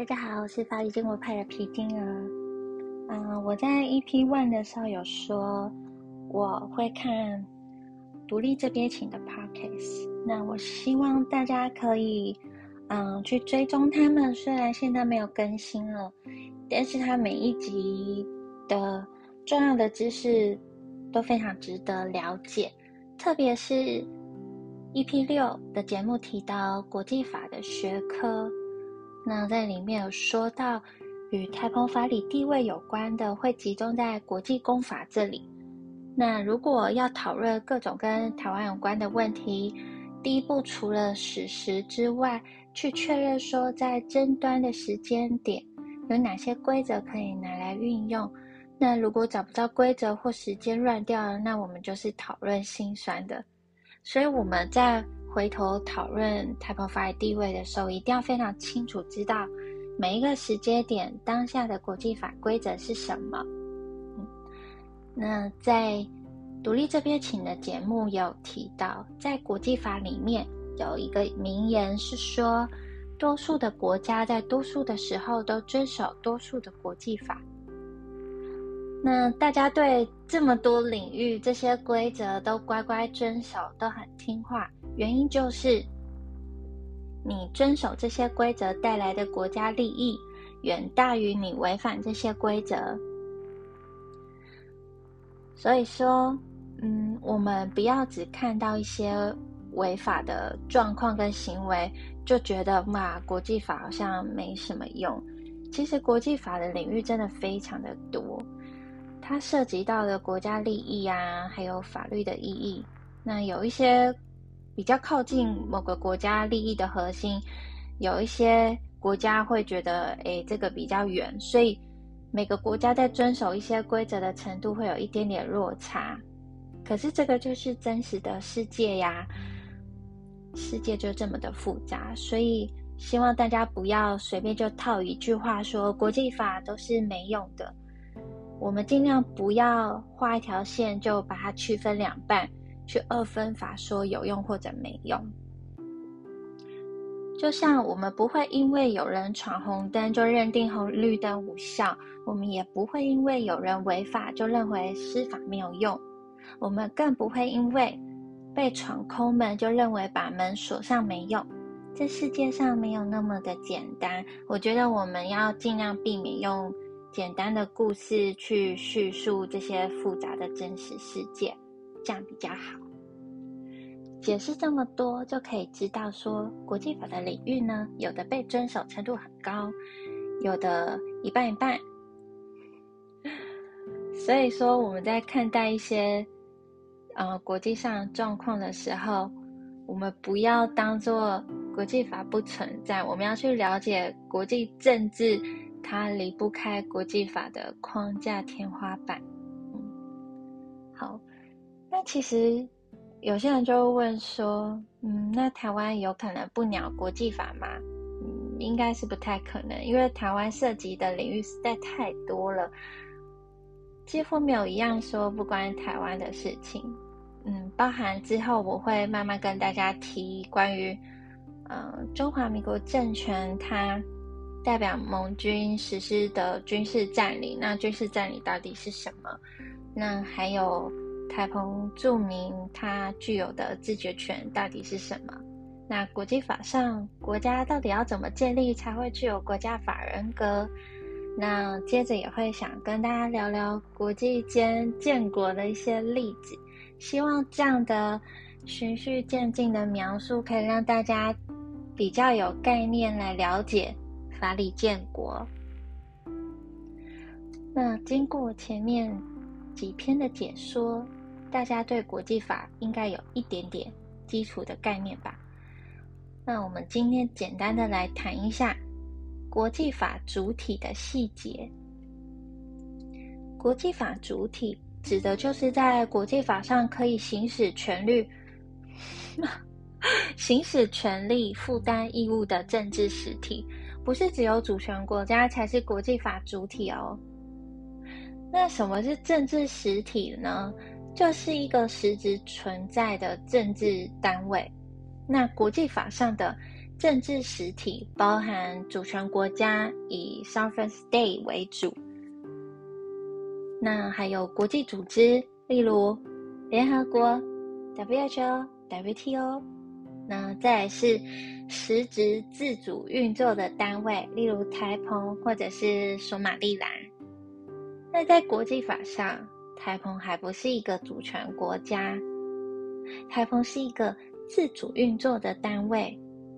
大家好，我是法理建国派的皮筋儿。嗯，我在 EP One 的时候有说我会看独立这边请的 Podcast，那我希望大家可以嗯去追踪他们。虽然现在没有更新了，但是他每一集的重要的知识都非常值得了解，特别是 EP 六的节目提到国际法的学科。那在里面有说到，与太空法理地位有关的，会集中在国际公法这里。那如果要讨论各种跟台湾有关的问题，第一步除了史实之外，去确认说在争端的时间点有哪些规则可以拿来运用。那如果找不到规则或时间乱掉了，那我们就是讨论心酸的。所以我们在。回头讨论 type five 地位的时候，一定要非常清楚知道每一个时间点当下的国际法规则是什么。那在独立这边请的节目有提到，在国际法里面有一个名言是说，多数的国家在多数的时候都遵守多数的国际法。那大家对这么多领域这些规则都乖乖遵守，都很听话。原因就是，你遵守这些规则带来的国家利益远大于你违反这些规则。所以说，嗯，我们不要只看到一些违法的状况跟行为，就觉得哇，国际法好像没什么用。其实，国际法的领域真的非常的多，它涉及到的国家利益啊，还有法律的意义。那有一些。比较靠近某个国家利益的核心，有一些国家会觉得，哎，这个比较远，所以每个国家在遵守一些规则的程度会有一点点落差。可是这个就是真实的世界呀，世界就这么的复杂，所以希望大家不要随便就套一句话说国际法都是没用的。我们尽量不要画一条线就把它区分两半。去二分法说有用或者没用，就像我们不会因为有人闯红灯就认定红绿灯无效，我们也不会因为有人违法就认为司法没有用，我们更不会因为被闯空门就认为把门锁上没用。这世界上没有那么的简单，我觉得我们要尽量避免用简单的故事去叙述这些复杂的真实世界。这样比较好。解释这么多，就可以知道说，国际法的领域呢，有的被遵守程度很高，有的一半一半。所以说，我们在看待一些呃国际上状况的时候，我们不要当做国际法不存在，我们要去了解国际政治，它离不开国际法的框架天花板。嗯，好。其实有些人就会问说，嗯，那台湾有可能不鸟国际法吗？嗯，应该是不太可能，因为台湾涉及的领域实在太多了，几乎没有一样说不关台湾的事情。嗯，包含之后我会慢慢跟大家提关于，嗯，中华民国政权它代表盟军实施的军事占领，那军事占领到底是什么？那还有。台澎注明它具有的自决权到底是什么？那国际法上，国家到底要怎么建立才会具有国家法人格？那接着也会想跟大家聊聊国际间建国的一些例子，希望这样的循序渐进的描述可以让大家比较有概念来了解法理建国。那经过前面几篇的解说。大家对国际法应该有一点点基础的概念吧？那我们今天简单的来谈一下国际法主体的细节。国际法主体指的就是在国际法上可以行使权利、行使权利、负担义务的政治实体，不是只有主权国家才是国际法主体哦。那什么是政治实体呢？就是一个实质存在的政治单位。那国际法上的政治实体包含主权国家以 sovereign state 为主，那还有国际组织，例如联合国、WHO、WTO。那再是实质自主运作的单位，例如台澎或者是索马利兰。那在国际法上，台澎还不是一个主权国家，台澎是一个自主运作的单位。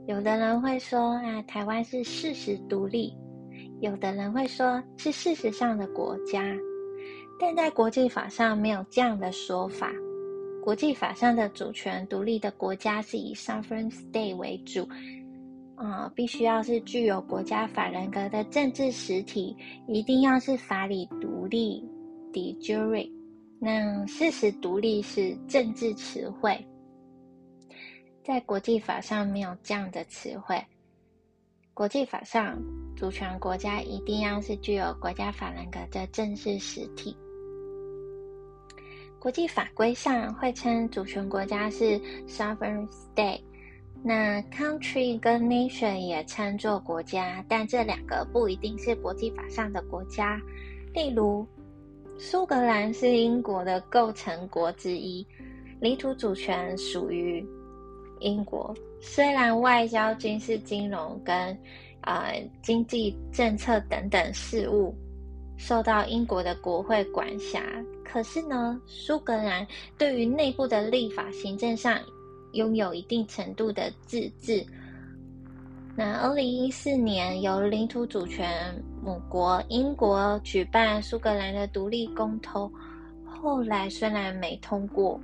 有的人会说啊，台湾是事实独立；有的人会说是事实上的国家。但在国际法上没有这样的说法。国际法上的主权独立的国家是以 sovereign state 为主，啊，必须要是具有国家法人格的政治实体，一定要是法理独立 de jure。那事实独立是政治词汇，在国际法上没有这样的词汇。国际法上，主权国家一定要是具有国家法人格的正式实体。国际法规上会称主权国家是 sovereign state，那 country 跟 nation 也称作国家，但这两个不一定是国际法上的国家。例如，苏格兰是英国的构成国之一，领土主权属于英国，虽然外交、军事、金融跟呃经济政策等等事务。受到英国的国会管辖，可是呢，苏格兰对于内部的立法、行政上拥有一定程度的自治。那二零一四年由领土主权母国英国举办苏格兰的独立公投，后来虽然没通过，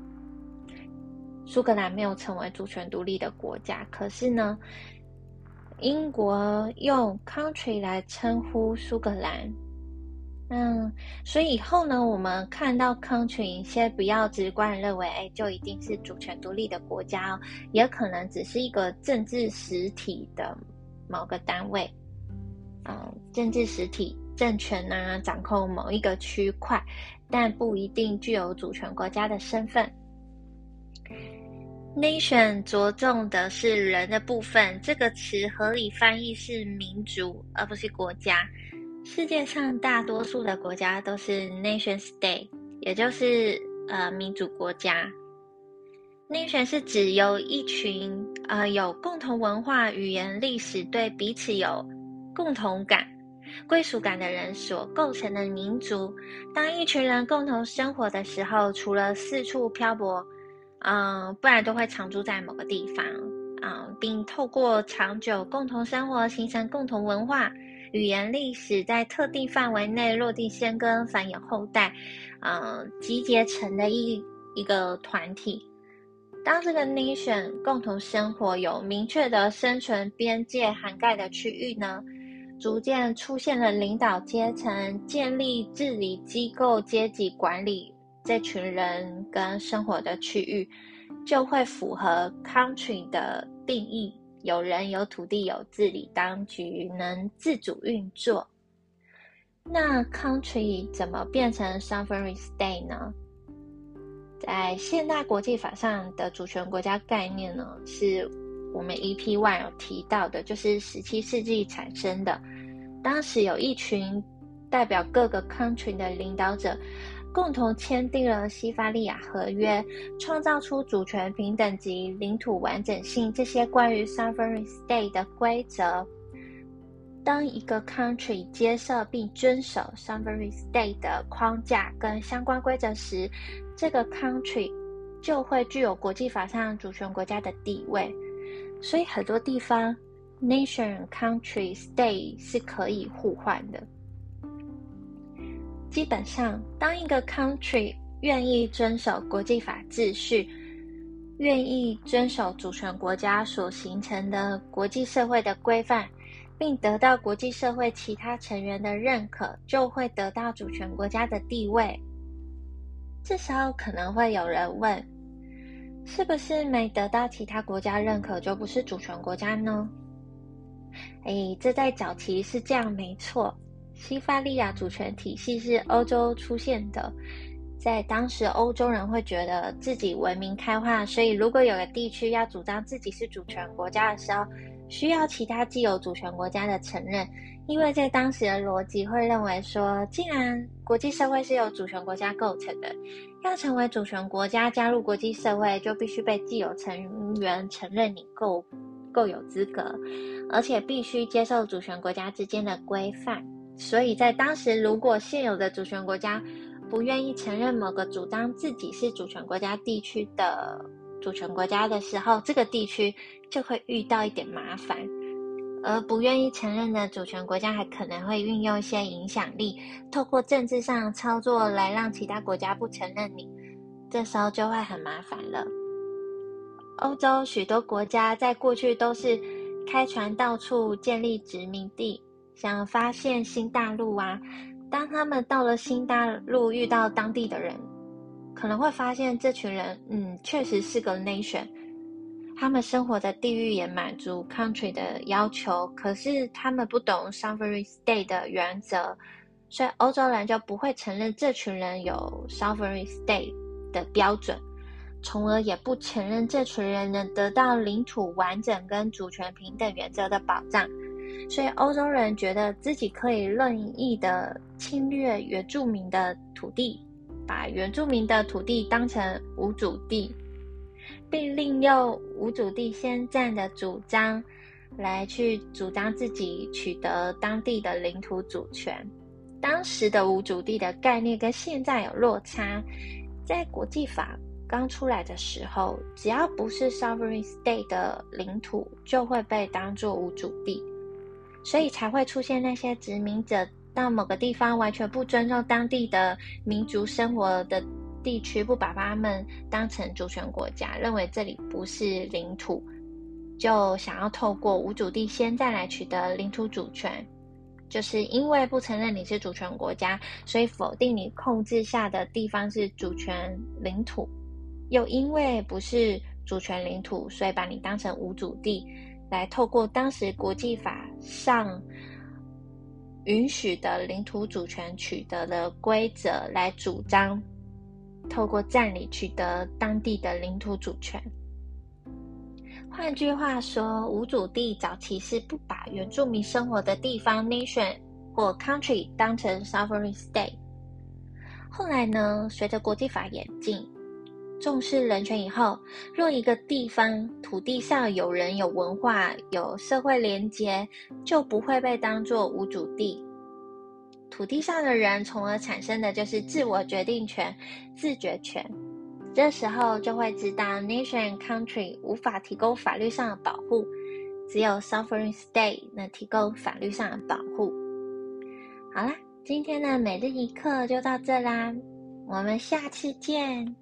苏格兰没有成为主权独立的国家，可是呢，英国用 country 来称呼苏格兰。嗯，所以以后呢，我们看到 country，先不要直观认为，哎，就一定是主权独立的国家哦，也可能只是一个政治实体的某个单位，嗯，政治实体政权呢，掌控某一个区块，但不一定具有主权国家的身份。nation 着重的是人的部分，这个词合理翻译是民族，而不是国家。世界上大多数的国家都是 nation state，也就是呃民主国家。nation 是指由一群呃有共同文化、语言、历史，对彼此有共同感、归属感的人所构成的民族。当一群人共同生活的时候，除了四处漂泊，嗯，不然都会常住在某个地方，嗯，并透过长久共同生活形成共同文化。语言历史在特定范围内落地生根、繁衍后代，嗯，集结成的一一个团体。当这个 nation 共同生活有明确的生存边界涵盖的区域呢，逐渐出现了领导阶层，建立治理机构、阶级管理这群人跟生活的区域，就会符合 country 的定义。有人有土地有治理当局能自主运作，那 country 怎么变成 sovereign state 呢？在现代国际法上的主权国家概念呢，是我们 EP One 有提到的，就是十七世纪产生的。当时有一群代表各个 country 的领导者。共同签订了西法利亚合约，创造出主权平等及领土完整性这些关于 sovereign state 的规则。当一个 country 接受并遵守 sovereign state 的框架跟相关规则时，这个 country 就会具有国际法上主权国家的地位。所以很多地方 nation、country、state 是可以互换的。基本上，当一个 country 愿意遵守国际法秩序，愿意遵守主权国家所形成的国际社会的规范，并得到国际社会其他成员的认可，就会得到主权国家的地位。这时候可能会有人问：是不是没得到其他国家认可就不是主权国家呢？哎，这在早期是这样，没错。西法利亚主权体系是欧洲出现的，在当时欧洲人会觉得自己文明开化，所以如果有个地区要主张自己是主权国家的时候，需要其他既有主权国家的承认，因为在当时的逻辑会认为说，既然国际社会是由主权国家构成的，要成为主权国家加入国际社会，就必须被既有成员承认你够够有资格，而且必须接受主权国家之间的规范。所以在当时，如果现有的主权国家不愿意承认某个主张自己是主权国家地区的主权国家的时候，这个地区就会遇到一点麻烦。而不愿意承认的主权国家还可能会运用一些影响力，透过政治上操作来让其他国家不承认你。这时候就会很麻烦了。欧洲许多国家在过去都是开船到处建立殖民地，想发现新大陆啊。当他们到了新大陆，遇到当地的人，可能会发现这群人，嗯，确实是个 nation。他们生活的地域也满足 country 的要求，可是他们不懂 sovereign state 的原则，所以欧洲人就不会承认这群人有 sovereign state 的标准，从而也不承认这群人能得到领土完整跟主权平等原则的保障。所以欧洲人觉得自己可以任意的侵略原住民的土地，把原住民的土地当成无主地，并利用无主地先占的主张来去主张自己取得当地的领土主权。当时的无主地的概念跟现在有落差，在国际法刚出来的时候，只要不是 sovereign state 的领土，就会被当作无主地。所以才会出现那些殖民者到某个地方完全不尊重当地的民族生活的地区，不把他们当成主权国家，认为这里不是领土，就想要透过无主地先再来取得领土主权。就是因为不承认你是主权国家，所以否定你控制下的地方是主权领土，又因为不是主权领土，所以把你当成无主地。来透过当时国际法上允许的领土主权取得的规则来主张，透过占领取得当地的领土主权。换句话说，无主地早期是不把原住民生活的地方 nation 或 country 当成 sovereign state。后来呢，随着国际法演进。重视人权以后，若一个地方土地上有人、有文化、有社会连结，就不会被当作无主地。土地上的人，从而产生的就是自我决定权、自觉权。这时候就会知道，nation country 无法提供法律上的保护，只有 sovereign state 能提供法律上的保护。好啦，今天的每日一课就到这啦，我们下次见。